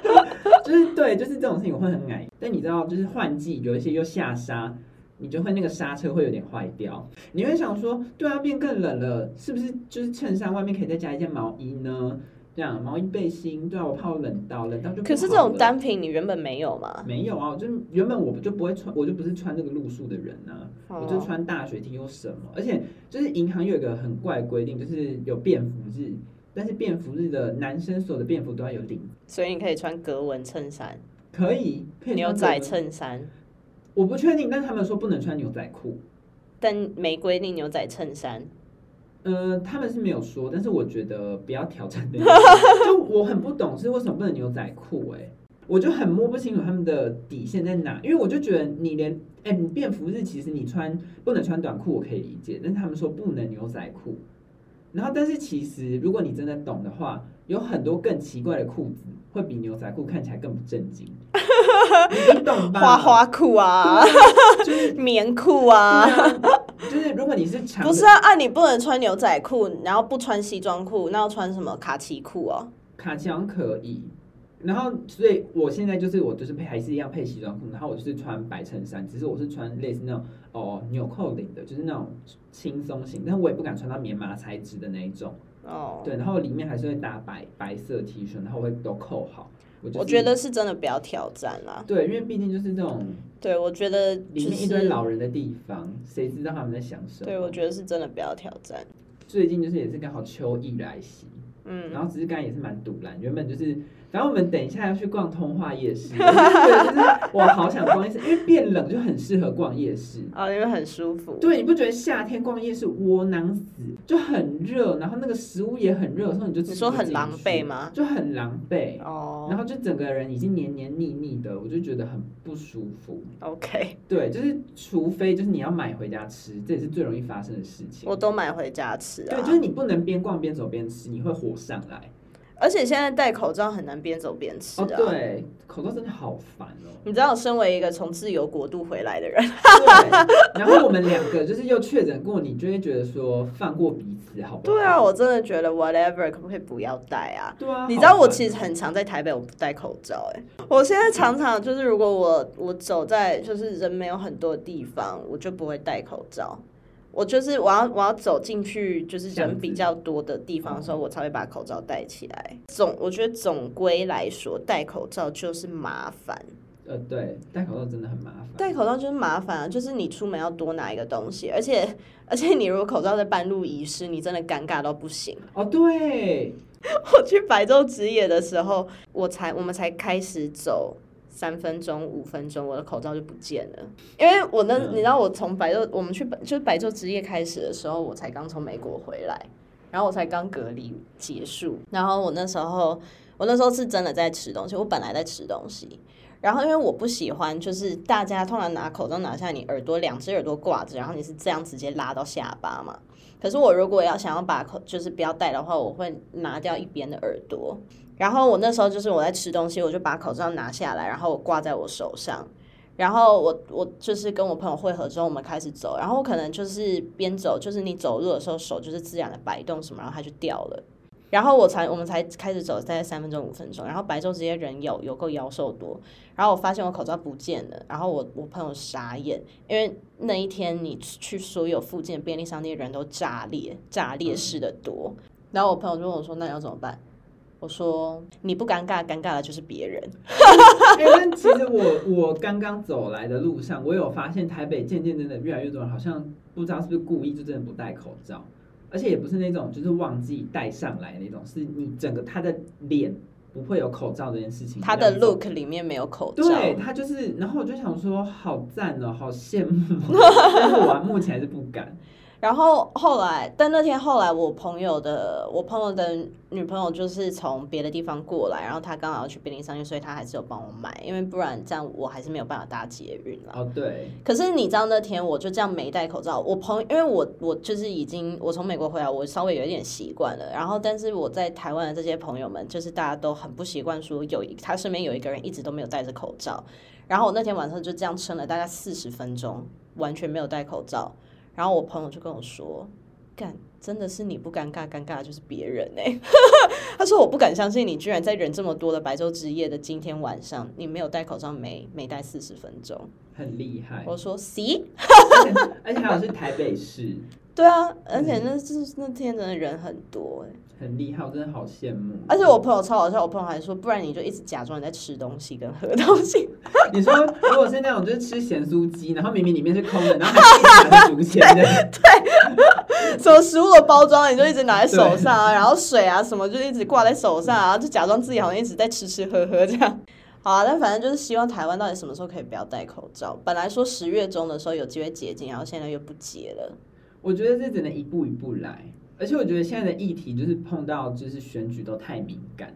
S2: 就是对，就是这种事情我会很矮。但你知道，就是换季有一些又下沙，你就会那个刹车会有点坏掉。你会想说，对啊，变更冷了，是不是就是衬衫外面可以再加一件毛衣呢？这样毛衣背心，对啊，我怕我冷到冷到就。
S1: 可是这种单品你原本没有吗？
S2: 没有啊，就原本我就不会穿，我就不是穿这个露宿的人啊。Oh. 我就穿大学 T 又什么？而且就是银行有一个很怪规定，就是有便服日，但是便服日的男生所有的便服都要有领，
S1: 所以你可以穿格纹衬衫，
S2: 可以，可以
S1: 牛仔衬衫。
S2: 我不确定，但是他们说不能穿牛仔裤，
S1: 但没规定牛仔衬衫。
S2: 呃，他们是没有说，但是我觉得不要挑战的。就我很不懂是为什么不能牛仔裤，哎，我就很摸不清楚他们的底线在哪，因为我就觉得你连，哎，你便服日其实你穿不能穿短裤，我可以理解，但是他们说不能牛仔裤，然后但是其实如果你真的懂的话，有很多更奇怪的裤子会比牛仔裤看起来更不正经，你懂吧？
S1: 花花裤啊，就是棉裤啊。
S2: 就是如果你是长，
S1: 不是啊，啊你不能穿牛仔裤，然后不穿西装裤，那要穿什么卡其裤哦？
S2: 卡其好像可以，然后所以我现在就是我就是配还是一样配西装裤，然后我就是穿白衬衫，只是我是穿类似那种哦纽扣领的，就是那种轻松型，但我也不敢穿到棉麻材质的那一种哦。对，然后里面还是会搭白白色 T 恤，然后会都扣好。我，就是、
S1: 我觉得是真的不要挑战啦。
S2: 对，因为毕竟就是这种。
S1: 对，我觉得、
S2: 就是、里面一堆老人的地方，谁知道他们在想什么？
S1: 对，我觉得是真的不要挑战。
S2: 最近就是也是刚好秋意来袭，嗯，然后只是刚刚也是蛮堵然，原本就是。然后我们等一下要去逛通化夜市，对，就是我好想逛夜市，因为变冷就很适合逛夜市
S1: 啊，因为很舒服。
S2: 对，你不觉得夏天逛夜市窝囊死，就很热，然后那个食物也很热，所以你就你
S1: 说很狼狈吗？
S2: 就很狼狈哦，然后就整个人已经黏黏腻腻的，我就觉得很不舒服。
S1: OK，
S2: 对，就是除非就是你要买回家吃，这也是最容易发生的事情。
S1: 我都买回家吃啊。
S2: 对，就是你不能边逛边走边吃，你会火上来。
S1: 而且现在戴口罩很难边走边吃啊！
S2: 哦，对，口罩真的好烦哦。
S1: 你知道，我身为一个从自由国度回来的人，
S2: 然后我们两个就是又确诊过，你就会觉得说放过彼此，好不好？
S1: 对啊，我真的觉得 whatever，可不可以不要戴啊？
S2: 对啊，
S1: 你知道我其实很常在台北，我不戴口罩，哎，我现在常常就是如果我我走在就是人没有很多的地方，我就不会戴口罩。我就是我要我要走进去就是人比较多的地方的时候，我才会把口罩戴起来。总我觉得总归来说，戴口罩就是麻烦。
S2: 呃，对，戴口罩真的很麻烦。
S1: 戴口罩就是麻烦啊，就是你出门要多拿一个东西，而且而且你如果口罩在半路遗失，你真的尴尬到不行。
S2: 哦，对，
S1: 我去白昼之夜的时候，我才我们才开始走。三分钟、五分钟，我的口罩就不见了。因为我那，你知道，我从白昼，我们去就是白昼之夜开始的时候，我才刚从美国回来，然后我才刚隔离结束，然后我那时候，我那时候是真的在吃东西，我本来在吃东西，然后因为我不喜欢，就是大家通常拿口罩拿下，你耳朵两只耳朵挂着，然后你是这样直接拉到下巴嘛。可是我如果要想要把口就是不要戴的话，我会拿掉一边的耳朵。然后我那时候就是我在吃东西，我就把口罩拿下来，然后我挂在我手上。然后我我就是跟我朋友汇合之后，我们开始走。然后我可能就是边走，就是你走路的时候手就是自然的摆动什么，然后它就掉了。然后我才我们才开始走，大概三分钟五分钟，然后白昼这些人有有够妖兽多，然后我发现我口罩不见了，然后我我朋友傻眼，因为那一天你去所有附近的便利商店人都炸裂，炸裂式的多，然后我朋友就问我说：“那要怎么办？”我说：“你不尴尬，尴尬的就是别人。”
S2: 因为其实我我刚刚走来的路上，我有发现台北渐渐真的越来越多人，好像不知道是不是故意就真的不戴口罩。而且也不是那种就是忘记戴上来那种，是你整个他的脸不会有口罩这件事情。
S1: 他的 look 里面没有口罩。
S2: 对，他就是，然后我就想说，好赞哦，好羡慕，但是我目前还是不敢。
S1: 然后后来，但那天后来，我朋友的我朋友的女朋友就是从别的地方过来，然后她刚好要去便利商店，所以她还是有帮我买，因为不然这样我还是没有办法搭捷运了。
S2: 哦，对。
S1: 可是你知道那天我就这样没戴口罩，我朋友因为我我就是已经我从美国回来，我稍微有一点习惯了。然后，但是我在台湾的这些朋友们，就是大家都很不习惯说有他身边有一个人一直都没有戴着口罩。然后我那天晚上就这样撑了大概四十分钟，完全没有戴口罩。然后我朋友就跟我说：“干，真的是你不尴尬，尴尬的就是别人哎。”他说：“我不敢相信你居然在人这么多的白昼之夜的今天晚上，你没有戴口罩，没没戴四十分钟，
S2: 很厉害。”
S1: 我说：“See，
S2: 而且还有是台北市。”
S1: 对啊，而且那是那天真的人很多哎。
S2: 很厉害，我真的好羡慕。
S1: 而且我朋友超好笑，我朋友还说，不然你就一直假装你在吃东西跟喝东西。
S2: 你说如果是那种就是吃咸酥鸡，然后明明里面是空的，然后还拿着竹签的，
S1: 对，什么食物的包装你就一直拿在手上啊，然后水啊什么就一直挂在手上啊，就假装自己好像一直在吃吃喝喝这样。好啊，但反正就是希望台湾到底什么时候可以不要戴口罩？本来说十月中的时候有机会解禁，然后现在又不解了。
S2: 我觉得这只能一步一步来。而且我觉得现在的议题就是碰到就是选举都太敏感。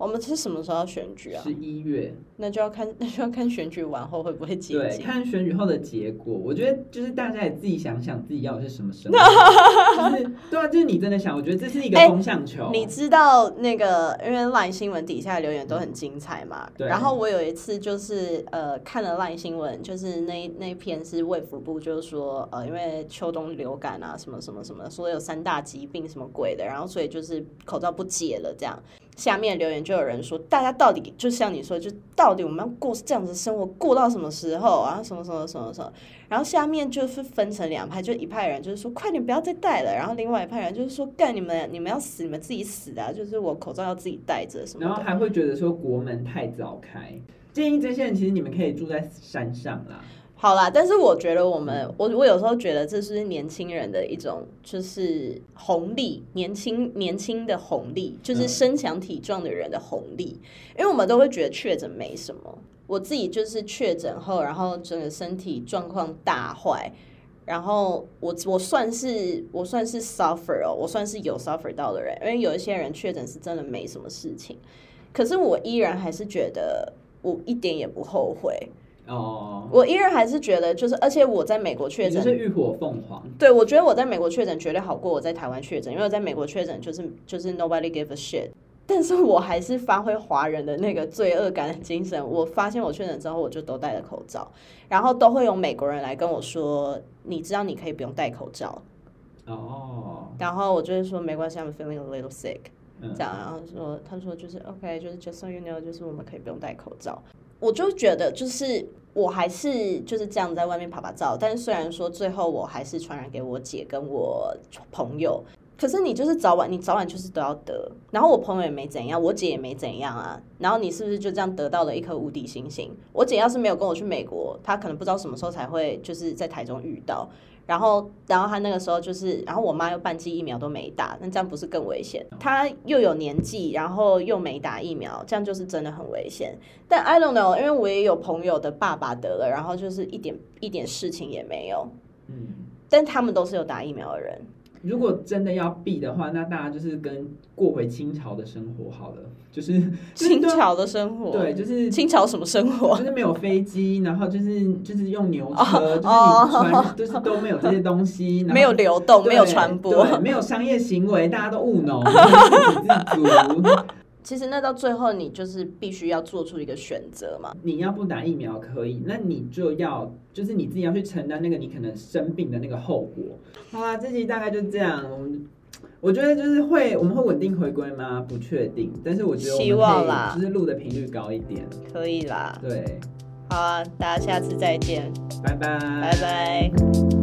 S1: 我们是什么时候要选举啊？
S2: 十一月，
S1: 那就要看，那就要看选举完后会不会解。
S2: 对，看选举后的结果。我觉得就是大家也自己想想自己要的是什么生活。就是对啊，就是你真的想，我觉得这是一个风向球。欸，
S1: 你知道那个，因为 LINE 新闻底下的留言都很精彩嘛。对。然后我有一次就是呃看了 LINE 新闻，就是那那篇是卫福部，就是说呃因为秋冬流感啊什么什么什么，说有三大疾病什么鬼的，然后所以就是口罩不解了这样。下面留言就有人说，大家到底就像你说，就到底我们要过这样子生活过到什么时候啊？什么什么什么什么？然后下面就是分成两派，就一派人就是说，快点不要再戴了。然后另外一派人就是说，干你们，你们要死，你们自己死啊！就是我口罩要自己戴着什么。
S2: 然后还会觉得说国门太早开，建议这些人其实你们可以住在山上啦。
S1: 好啦，但是我觉得我们，我我有时候觉得这是年轻人的一种就是红利，年轻年轻的红利，就是身强体壮的人的红利，因为我们都会觉得确诊没什么。我自己就是确诊后，然后整个身体状况大坏，然后我我算是我算是 suffer 哦，我算是有 suffer 到的人，因为有一些人确诊是真的没什么事情，可是我依然还是觉得我一点也不后悔。
S2: 哦，oh,
S1: 我依然还是觉得，就是而且我在美国确诊，
S2: 是浴火凤凰。
S1: 对，我觉得我在美国确诊绝对好过我在台湾确诊，因为我在美国确诊就是就是 nobody give a shit，但是我还是发挥华人的那个罪恶感的精神。我发现我确诊之后，我就都戴了口罩，然后都会有美国人来跟我说，你知道你可以不用戴口罩。
S2: 哦，oh.
S1: 然后我就会说没关系，I'm feeling a little sick，
S2: 嗯，
S1: 这样，然后说他说就是 OK，就是 just so you know，就是我们可以不用戴口罩。我就觉得就是。我还是就是这样在外面拍拍照，但是虽然说最后我还是传染给我姐跟我朋友，可是你就是早晚你早晚就是都要得，然后我朋友也没怎样，我姐也没怎样啊，然后你是不是就这样得到了一颗无敌星星？我姐要是没有跟我去美国，她可能不知道什么时候才会就是在台中遇到。然后，然后他那个时候就是，然后我妈又半剂疫苗都没打，那这样不是更危险？她又有年纪，然后又没打疫苗，这样就是真的很危险。但 I don't know，因为我也有朋友的爸爸得了，然后就是一点一点事情也没有。嗯，但他们都是有打疫苗的人。
S2: 如果真的要避的话，那大家就是跟过回清朝的生活好了，就是
S1: 清朝的生活。
S2: 对，就是
S1: 清朝什么生活？
S2: 就是没有飞机，然后就是就是用牛车，就是你船就是都没有这些东西，
S1: 没有流动，没有传播，
S2: 对，没有商业行为，大家都务农，自给自足。
S1: 其实那到最后，你就是必须要做出一个选择嘛。
S2: 你要不打疫苗可以，那你就要就是你自己要去承担那个你可能生病的那个后果。好啊，这集大概就这样。我觉得就是会我们会稳定回归吗？不确定，但是我觉得
S1: 希望啦，
S2: 就是录的频率高一点，
S1: 可以啦。
S2: 对，
S1: 好啊，大家下次再见，
S2: 拜拜，
S1: 拜拜。